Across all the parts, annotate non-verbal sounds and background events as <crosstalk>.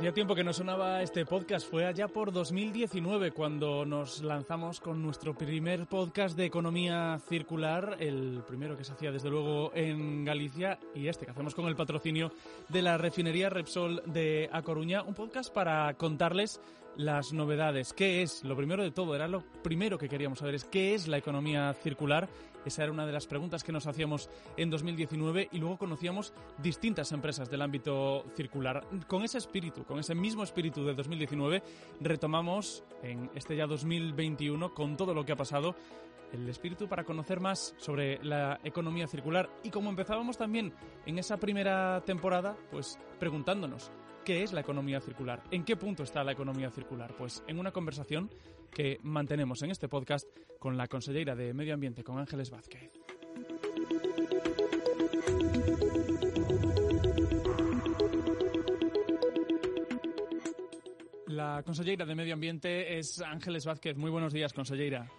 Hacía tiempo que no sonaba este podcast, fue allá por 2019 cuando nos lanzamos con nuestro primer podcast de economía circular, el primero que se hacía desde luego en Galicia y este que hacemos con el patrocinio de la refinería Repsol de A Coruña, un podcast para contarles las novedades. ¿Qué es? Lo primero de todo, era lo primero que queríamos saber, es qué es la economía circular. Esa era una de las preguntas que nos hacíamos en 2019 y luego conocíamos distintas empresas del ámbito circular. Con ese espíritu, con ese mismo espíritu de 2019, retomamos en este ya 2021 con todo lo que ha pasado el espíritu para conocer más sobre la economía circular y como empezábamos también en esa primera temporada, pues preguntándonos ¿Qué es la economía circular? ¿En qué punto está la economía circular? Pues en una conversación que mantenemos en este podcast con la consellera de Medio Ambiente, con Ángeles Vázquez. La consellera de Medio Ambiente es Ángeles Vázquez. Muy buenos días, consellera.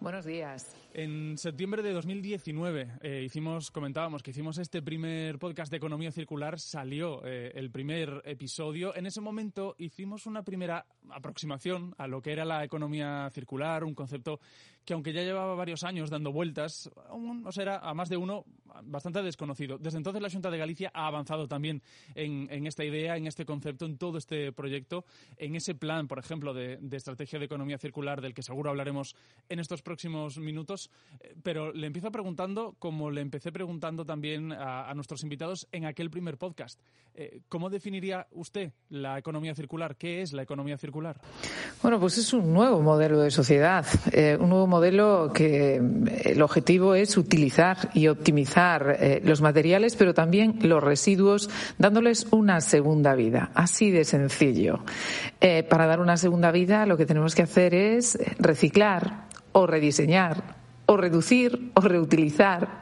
Buenos días. En septiembre de 2019 eh, hicimos, comentábamos que hicimos este primer podcast de economía circular, salió eh, el primer episodio. En ese momento hicimos una primera aproximación a lo que era la economía circular, un concepto que aunque ya llevaba varios años dando vueltas, aún no será a más de uno bastante desconocido. Desde entonces la Junta de Galicia ha avanzado también en, esta idea, en este concepto, en todo este proyecto, en ese plan, por ejemplo, de, estrategia de economía circular del que seguro hablaremos en estos próximos minutos. Eh, pero le empiezo preguntando, como le empecé preguntando también a, nuestros invitados en aquel primer podcast, eh, ¿cómo definiría usted la economía circular? ¿Qué es la economía circular? Bueno, pues es un nuevo modelo de sociedad, eh, un nuevo modelo que eh, el objetivo es utilizar y optimizar eh, los materiales, pero también los residuos, dándoles una segunda vida. Así de sencillo. Para dar una segunda vida, lo que tenemos que hacer es reciclar o rediseñar o reducir o reutilizar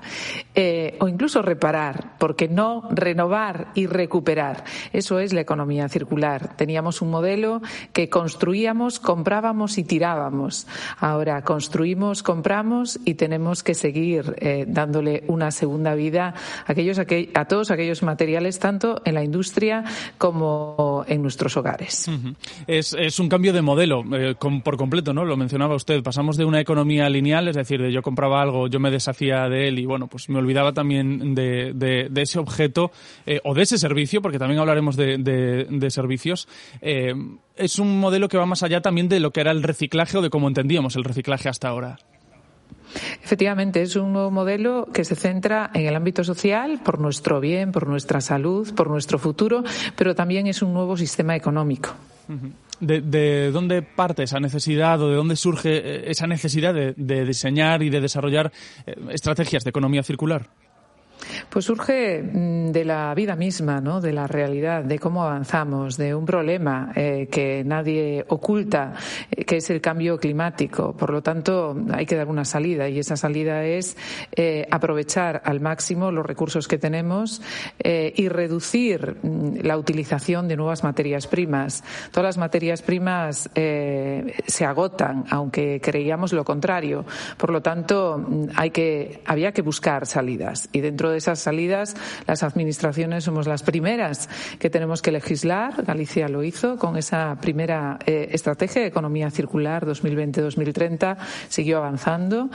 eh, o incluso reparar, porque no renovar y recuperar. Eso es la economía circular. Teníamos un modelo que construíamos, comprábamos y tirábamos. Ahora construimos, compramos y tenemos que seguir eh, dándole una segunda vida a, aquellos, a todos aquellos materiales, tanto en la industria como en nuestros hogares. es, un cambio de modelo eh, por completo, ¿no? Lo mencionaba usted. Pasamos de una economía lineal, es decir, de yo compraba algo, yo me deshacía de él y bueno, pues me olvidaba también de, de, ese objeto eh, o de ese servicio, porque también hablaremos de, de servicios. Eh, es un modelo que va más allá también de lo que era el reciclaje o de cómo entendíamos el reciclaje hasta ahora. Efectivamente, es un nuevo modelo que se centra en el ámbito social por nuestro bien, por nuestra salud, por nuestro futuro, pero también es un nuevo sistema económico. ¿De, dónde parte esa necesidad o de dónde surge eh, esa necesidad de, diseñar y de desarrollar eh, estrategias de economía circular? Pues surge mm, de la vida misma, ¿no? de la realidad, de cómo avanzamos, de un problema eh, que nadie oculta, eh, que es el cambio climático. Por lo tanto, hay que dar una salida y esa salida es eh, aprovechar al máximo los recursos que tenemos y reducir mm, la utilización de nuevas materias primas. Todas las materias primas se agotan, aunque creíamos lo contrario. Por lo tanto, mm, hay que, había que buscar salidas y dentro de esas salidas, las administraciones somos las primeras que tenemos que legislar. Galicia lo hizo con esa primera eh, estrategia de economía circular 2020-2030, siguió avanzando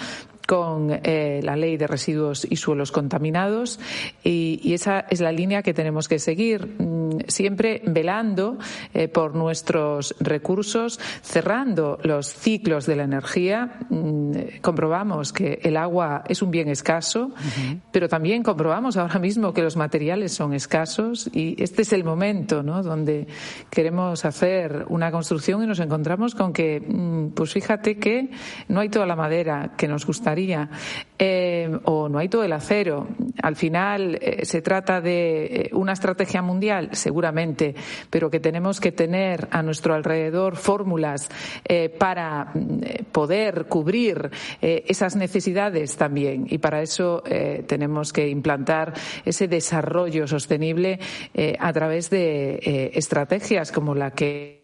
con eh, la ley de residuos y suelos contaminados y, esa es la línea que tenemos que seguir, mm, siempre velando eh, por nuestros recursos, cerrando los ciclos de la energía. Mm, comprobamos que el agua es un bien escaso, pero también comprobamos ahora mismo que los materiales son escasos y este es el momento ¿no? donde queremos hacer una construcción y nos encontramos con que, mm, pues fíjate que no hay toda la madera que nos gustaría eh, o no hay todo el acero. Al final eh, se trata de eh, una estrategia mundial, seguramente, pero que tenemos que tener a nuestro alrededor fórmulas para poder cubrir esas necesidades también. Y para eso tenemos que implantar ese desarrollo sostenible a través de estrategias como la que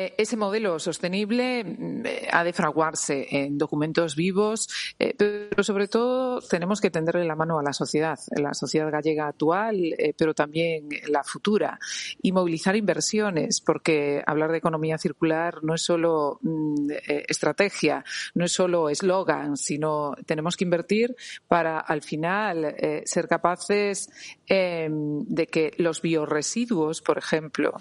Eh, ese modelo sostenible mm, eh, ha de fraguarse en documentos vivos, eh, pero sobre todo tenemos que tenderle la mano a la sociedad, la sociedad gallega actual, pero también la futura, y movilizar inversiones, porque hablar de economía circular no es solo mm, estrategia, no es solo eslogan, sino tenemos que invertir para al final ser capaces em, de que los bioresiduos, por ejemplo,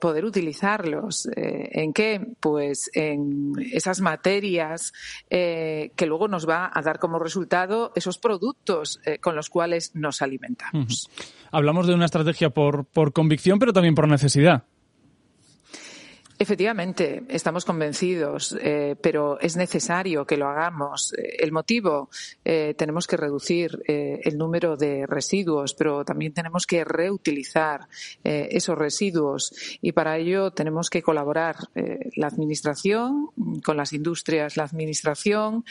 poder utilizarlos. Eh, ¿En qué? Pues en esas materias eh, que luego nos va a dar como resultado esos productos eh, con los cuales nos alimentamos. Hablamos de una estrategia por, por convicción, pero también por necesidad. Efectivamente, estamos convencidos, eh, pero es necesario que lo hagamos. Eh, el motivo, eh, tenemos que reducir el número de residuos, pero también tenemos que reutilizar esos residuos y para ello tenemos que colaborar la Administración con las industrias, la Administración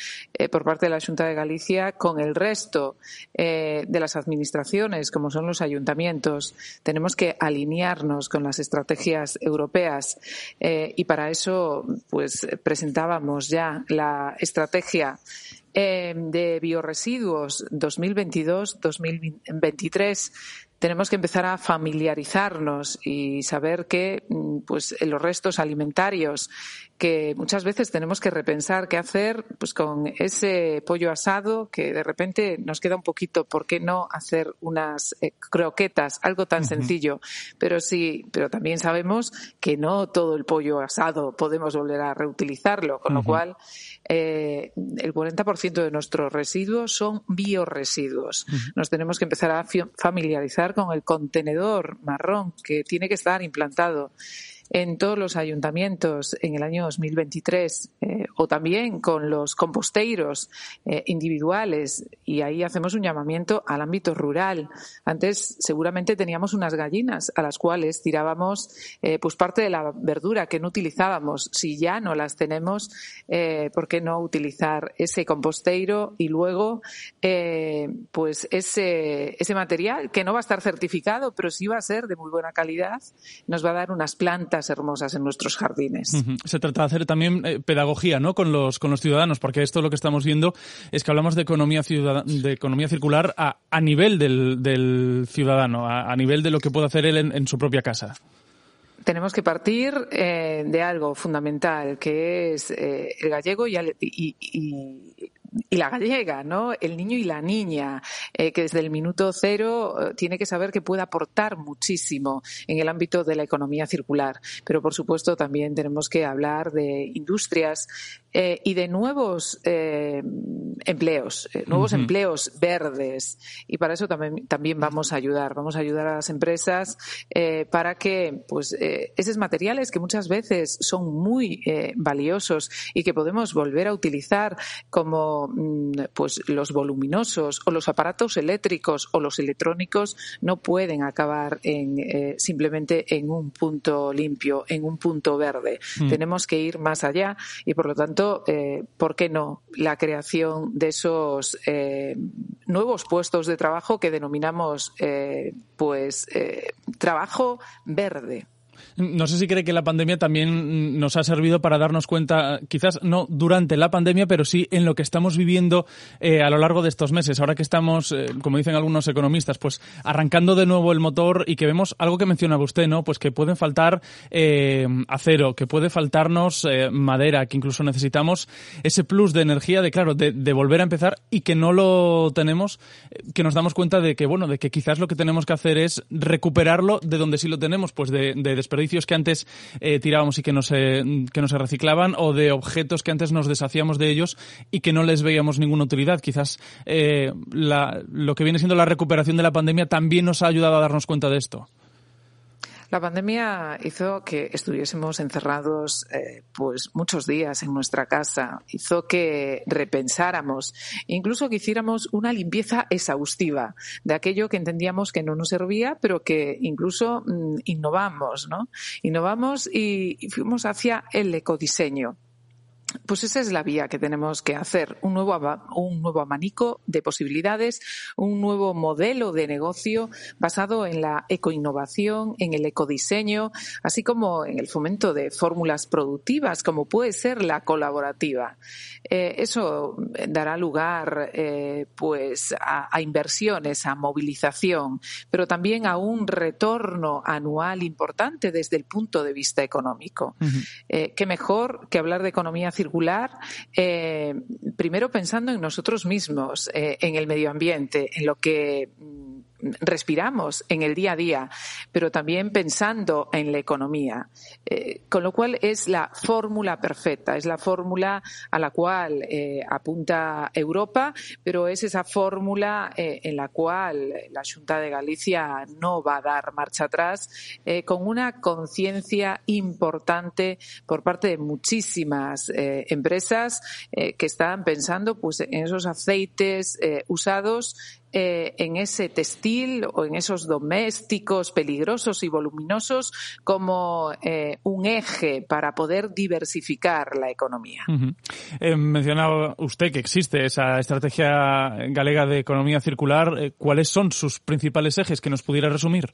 por parte de la Junta de Galicia con el resto de las administraciones, como son los ayuntamientos. Tenemos que alinearnos con las estrategias europeas eh, y para eso, pues presentábamos ya la estrategia eh, de bioresiduos 2022-2023 tenemos que empezar a familiarizarnos y saber que mm, pues, los restos alimentarios que muchas veces tenemos que repensar qué hacer pues, con ese pollo asado que de repente nos queda un poquito, ¿por qué no hacer unas eh, croquetas? Algo tan sencillo. Pero sí, pero también sabemos que no todo el pollo asado podemos volver a reutilizarlo, con lo cual eh, el 40% de nuestros residuos son bioresiduos. Nos tenemos que empezar a familiarizar con el contenedor marrón que tiene que estar implantado en todos los ayuntamientos en el año 2023 eh, o también con los composteiros eh, individuales y ahí hacemos un llamamiento al ámbito rural. Antes seguramente teníamos unas gallinas a las cuales tirábamos eh, pues parte de la verdura que no utilizábamos. Si ya no las tenemos, ¿por qué no utilizar ese composteiro y luego pues ese, ese material que no va a estar certificado, pero sí va a ser de muy buena calidad, nos va a dar unas plantas hermosas en nuestros jardines. Se trata de hacer también eh, pedagogía, ¿no? Con los con los ciudadanos, porque esto lo que estamos viendo es que hablamos de economía de economía circular a, a nivel del, del ciudadano, a, nivel de lo que puede hacer él en, su propia casa tenemos que partir eh, de algo fundamental, que es eh, el gallego y, y, y la gallega, ¿no? El niño y la niña, eh, que desde el minuto cero tiene que saber que puede aportar muchísimo en el ámbito de la economía circular. Pero, por supuesto, también tenemos que hablar de industrias eh, y de nuevos empleos, nuevos empleos verdes. Y para eso también, también vamos a ayudar. Vamos a ayudar a las empresas para que, pues, esos materiales que muchas veces son muy valiosos y que podemos volver a utilizar como Mm, pues los voluminosos o los aparatos eléctricos o los electrónicos no pueden acabar en, eh, simplemente en un punto limpio, en un punto verde. Mm. Tenemos que ir más allá y, por lo tanto, eh, ¿por qué no la creación de esos eh, nuevos puestos de trabajo que denominamos pues trabajo verde? No sé si cree que la pandemia también nos ha servido para darnos cuenta, quizás no durante la pandemia, pero sí en lo que estamos viviendo eh, a lo largo de estos meses. Ahora que estamos, eh, como dicen algunos economistas, pues arrancando de nuevo el motor y que vemos algo que mencionaba usted, ¿no? Pues que pueden faltar eh, acero, que puede faltarnos madera, que incluso necesitamos ese plus de energía de, claro, de, de, volver a empezar y que no lo tenemos, que nos damos cuenta de que, bueno, de que quizás lo que tenemos que hacer es recuperarlo de donde sí lo tenemos, pues de, de desperdicios que antes eh, tirábamos y que no, se, que no se reciclaban o de objetos que antes nos deshacíamos de ellos y que no les veíamos ninguna utilidad. Quizás eh, lo que viene siendo la recuperación de la pandemia también nos ha ayudado a darnos cuenta de esto. La pandemia hizo que estuviésemos encerrados eh, pues muchos días en nuestra casa, hizo que repensáramos, incluso que hiciéramos una limpieza exhaustiva de aquello que entendíamos que no nos servía, pero que incluso mm, innovamos, ¿no? Innovamos y fuimos hacia el ecodiseño. Pues esa es la vía que tenemos que hacer, un nuevo, un nuevo abanico de posibilidades, un nuevo modelo de negocio basado en la ecoinnovación, en el ecodiseño, así como en el fomento de fórmulas productivas, como puede ser la colaborativa. Eh, eso dará lugar eh, pues a, inversiones, a movilización, pero también a un retorno anual importante desde el punto de vista económico. Eh, qué mejor que hablar de economía circular, eh, primero pensando en nosotros mismos, eh, en el medio ambiente, en lo que mm, respiramos en el día a día, pero también pensando en la economía. Eh, con lo cual es la fórmula perfecta, es la fórmula a la cual eh, apunta Europa, pero es esa fórmula eh, en la cual la Junta de Galicia no va a dar marcha atrás, con una conciencia importante por parte de muchísimas empresas que están pensando pues, en esos aceites usados eh, en ese textil o en esos domésticos peligrosos y voluminosos como eh, un eje para poder diversificar la economía. Eh, mencionaba usted que existe esa estrategia galega de economía circular. ¿Cuáles son sus principales ejes que nos pudiera resumir?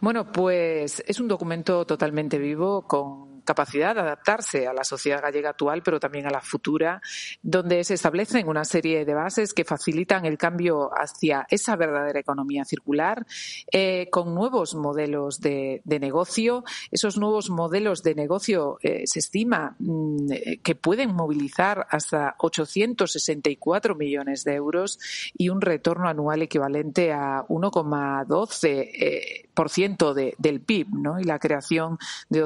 Bueno, pues es un documento totalmente vivo con capacidad de adaptarse a la sociedad gallega actual, pero también a la futura, donde se establecen una serie de bases que facilitan el cambio hacia esa verdadera economía circular, eh, con nuevos modelos de, negocio. Esos nuevos modelos de negocio eh, se estima mm, que pueden movilizar hasta 864 millones de euros y un retorno anual equivalente a 1,12 por ciento del PIB, ¿no? Y la creación de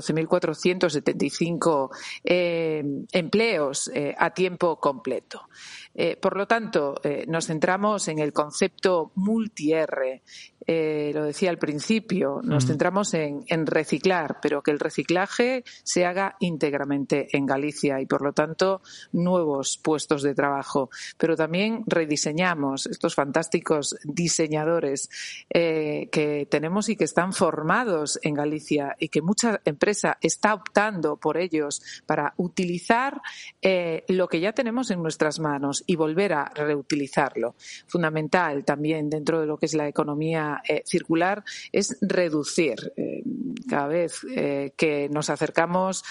12.475 eh, empleos eh, a tiempo completo. Eh, por lo tanto, nos centramos en el concepto multi-R. Eh, lo decía al principio, nos centramos en, reciclar, pero que el reciclaje se haga íntegramente en Galicia y, por lo tanto, nuevos puestos de trabajo. Pero también rediseñamos estos fantásticos diseñadores eh, que tenemos y que están formados en Galicia y que mucha empresa está optando por ellos para utilizar eh, lo que ya tenemos en nuestras manos y volver a reutilizarlo. Fundamental también dentro de lo que es la economía eh, circular es reducir. Eh, cada vez eh, que nos acercamos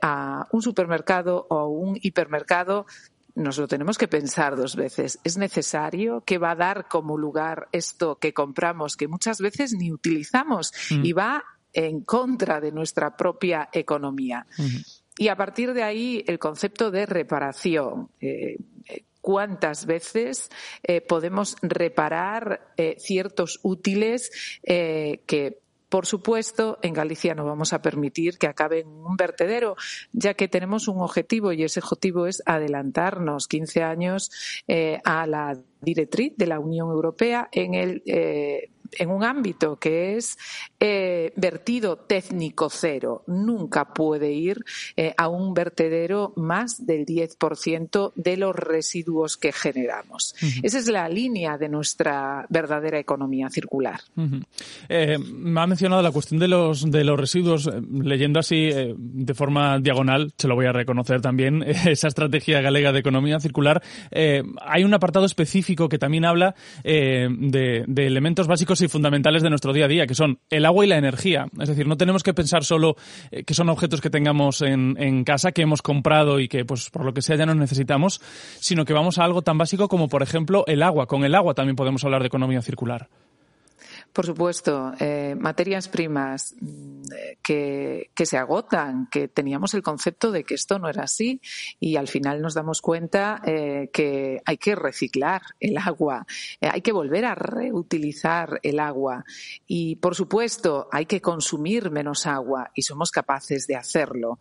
a un supermercado o a un hipermercado, nos lo tenemos que pensar dos veces. ¿Es necesario que va a dar como lugar esto que compramos, que muchas veces ni utilizamos mm. y va en contra de nuestra propia economía? Y a partir de ahí, el concepto de reparación cuántas veces eh, podemos reparar eh, ciertos útiles eh, que por supuesto, en Galicia no vamos a permitir que acabe en un vertedero, ya que tenemos un objetivo y ese objetivo es adelantarnos 15 años a la directriz de la Unión Europea en el en un ámbito que es eh, vertido técnico cero. Nunca puede ir eh, a un vertedero más del 10% de los residuos que generamos. Esa es la línea de nuestra verdadera economía circular. Eh, me ha mencionado la cuestión de los, de los residuos. Leyendo así de forma diagonal, se lo voy a reconocer también, <laughs> esa estrategia galega de economía circular. hay un apartado específico que también habla de, de elementos básicos y fundamentales de nuestro día a día, que son el agua y la energía. Es decir, no tenemos que pensar solo eh, que son objetos que tengamos en, casa, que hemos comprado y que, pues, por lo que sea ya no necesitamos, sino que vamos a algo tan básico como, por ejemplo, el agua. Con el agua también podemos hablar de economía circular. Por supuesto, eh, materias primas que, se agotan, que teníamos el concepto de que esto no era así y al final nos damos cuenta eh, que hay que reciclar el agua, eh, hay que volver a reutilizar el agua y, por supuesto, hay que consumir menos agua y somos capaces de hacerlo.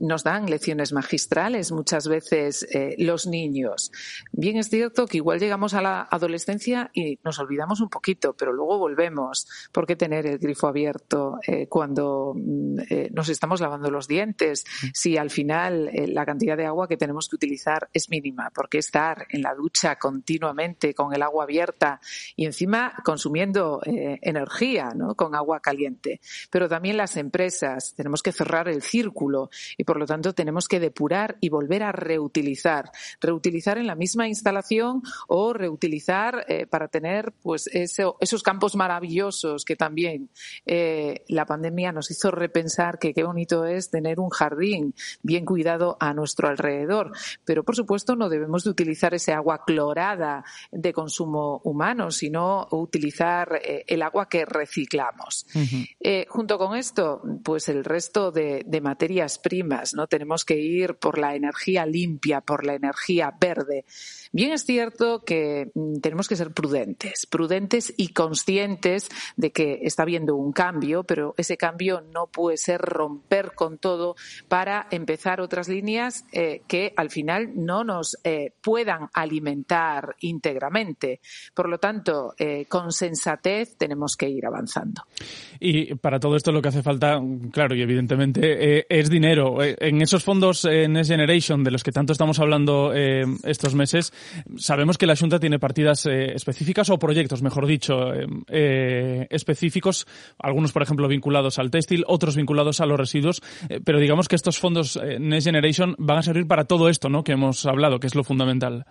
nos dan lecciones magistrales muchas veces los niños. Bien es cierto que igual llegamos a la adolescencia y nos olvidamos un poquito, pero luego volvemos. ¿Por qué tener el grifo abierto? Eh, cuando mm, nos estamos lavando los dientes, si al final la cantidad de agua que tenemos que utilizar es mínima, porque estar en la ducha continuamente con el agua abierta y encima consumiendo energía, ¿no? Con agua caliente. Pero también las empresas tenemos que cerrar el círculo y por lo tanto tenemos que depurar y volver a reutilizar, reutilizar en la misma instalación o reutilizar eh, para tener pues esos campos maravillosos que también eh, la pandemia nos hizo repensar que qué bonito es tener un jardín bien cuidado a nuestro alrededor. Pero por supuesto no debemos de utilizar ese agua clorada de consumo humano, sino utilizar eh, el agua que reciclamos. junto con esto, pues el resto de, de materias primas, ¿no? Tenemos que ir por la energía limpia, por la energía verde. Bien es cierto que mm, tenemos que ser prudentes, prudentes y conscientes de que está habiendo un cambio, pero ese cambio no puede ser romper con todo para empezar otras líneas eh, que al final no nos eh, puedan alimentar íntegramente. Por lo tanto, eh, con sensatez tenemos que ir avanzando. Y para todo esto lo que hace falta, claro, y evidentemente, es dinero. En esos fondos Next Generation de los que tanto estamos hablando estos meses, sabemos que la Junta tiene partidas eh, específicas o proyectos, mejor dicho, eh, eh, específicos, algunos, por ejemplo, vinculados al textil, otros vinculados a los residuos, pero digamos que estos fondos Next Generation van a servir para todo esto, ¿no? Que hemos hablado, que es lo fundamental.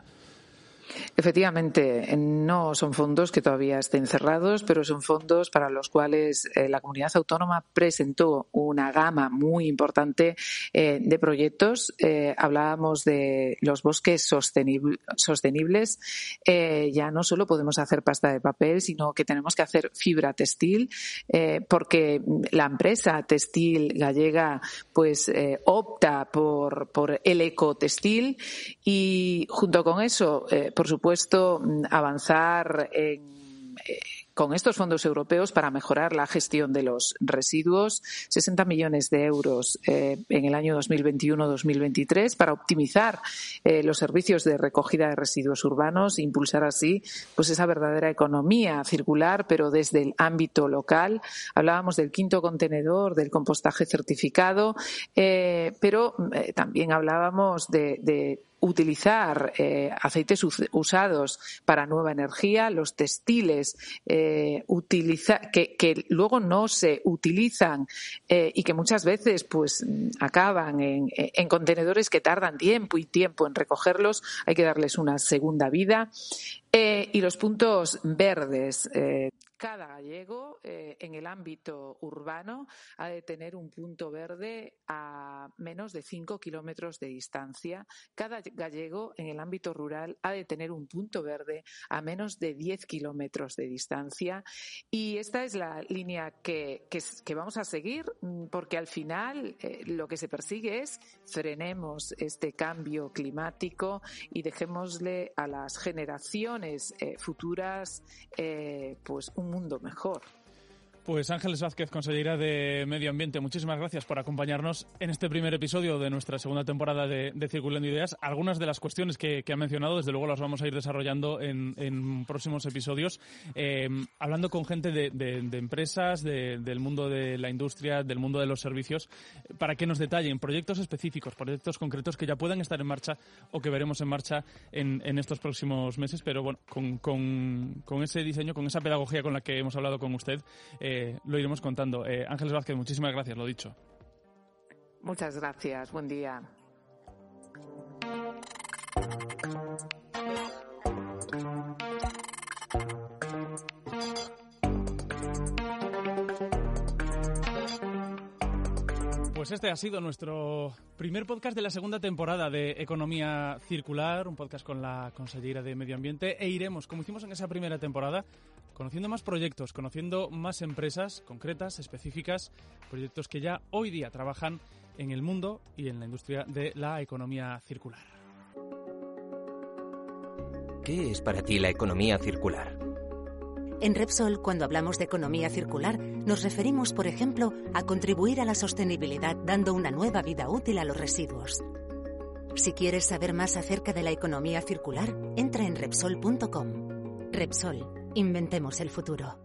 Efectivamente, no son fondos que todavía estén cerrados, pero son fondos para los cuales eh, la comunidad autónoma presentó una gama muy importante eh, de proyectos. Eh, hablábamos de los bosques sostenibles. ya no solo podemos hacer pasta de papel, sino que tenemos que hacer fibra textil, porque la empresa textil gallega pues opta por, por el ecotextil y junto con eso, por supuesto, supuesto, mm, avanzar en, eh, con estos fondos europeos para mejorar la gestión de los residuos, 60 millones de euros eh, en el año 2021-2023 para optimizar eh, los servicios de recogida de residuos urbanos e impulsar así pues esa verdadera economía circular, pero desde el ámbito local. Hablábamos del quinto contenedor, del compostaje certificado, pero también hablábamos de utilizar eh, aceites usados para nueva energía, los textiles eh, que, luego no se utilizan eh, y que muchas veces pues acaban en, en, contenedores que tardan tiempo y tiempo en recogerlos, hay que darles una segunda vida. Y los puntos verdes cada gallego eh, en el ámbito urbano ha de tener un punto verde a menos de 5 kilómetros de distancia. Cada gallego en el ámbito rural ha de tener un punto verde a menos de 10 kilómetros de distancia. Y esta es la línea que, vamos a seguir mm, porque al final eh, lo que se persigue es frenemos este cambio climático y dejémosle a las generaciones eh, futuras pues un mundo mejor. Pues Ángeles Vázquez, consejera de Medio Ambiente, muchísimas gracias por acompañarnos en este primer episodio de nuestra segunda temporada de, Circulando Ideas. Algunas de las cuestiones que, ha mencionado, desde luego, las vamos a ir desarrollando en, próximos episodios, eh, hablando con gente de, empresas, del mundo de la industria, del mundo de los servicios, para que nos detallen proyectos específicos, proyectos concretos que ya puedan estar en marcha o que veremos en marcha en, estos próximos meses. Pero bueno, con, ese diseño, con esa pedagogía con la que hemos hablado con usted, lo iremos contando. Eh, Ángeles Vázquez, muchísimas gracias, lo dicho. Muchas gracias, buen día. Pues este ha sido nuestro primer podcast de la segunda temporada de Economía Circular, un podcast con la consellera de Medio Ambiente, e iremos, como hicimos en esa primera temporada, conociendo más proyectos, conociendo más empresas concretas, específicas, proyectos que ya hoy día trabajan en el mundo y en la industria de la economía circular. ¿Qué es para ti la economía circular? En Repsol, cuando hablamos de economía circular, nos referimos, por ejemplo, a contribuir a la sostenibilidad dando una nueva vida útil a los residuos. Si quieres saber más acerca de la economía circular, entra en Repsol.com. Repsol, inventemos el futuro.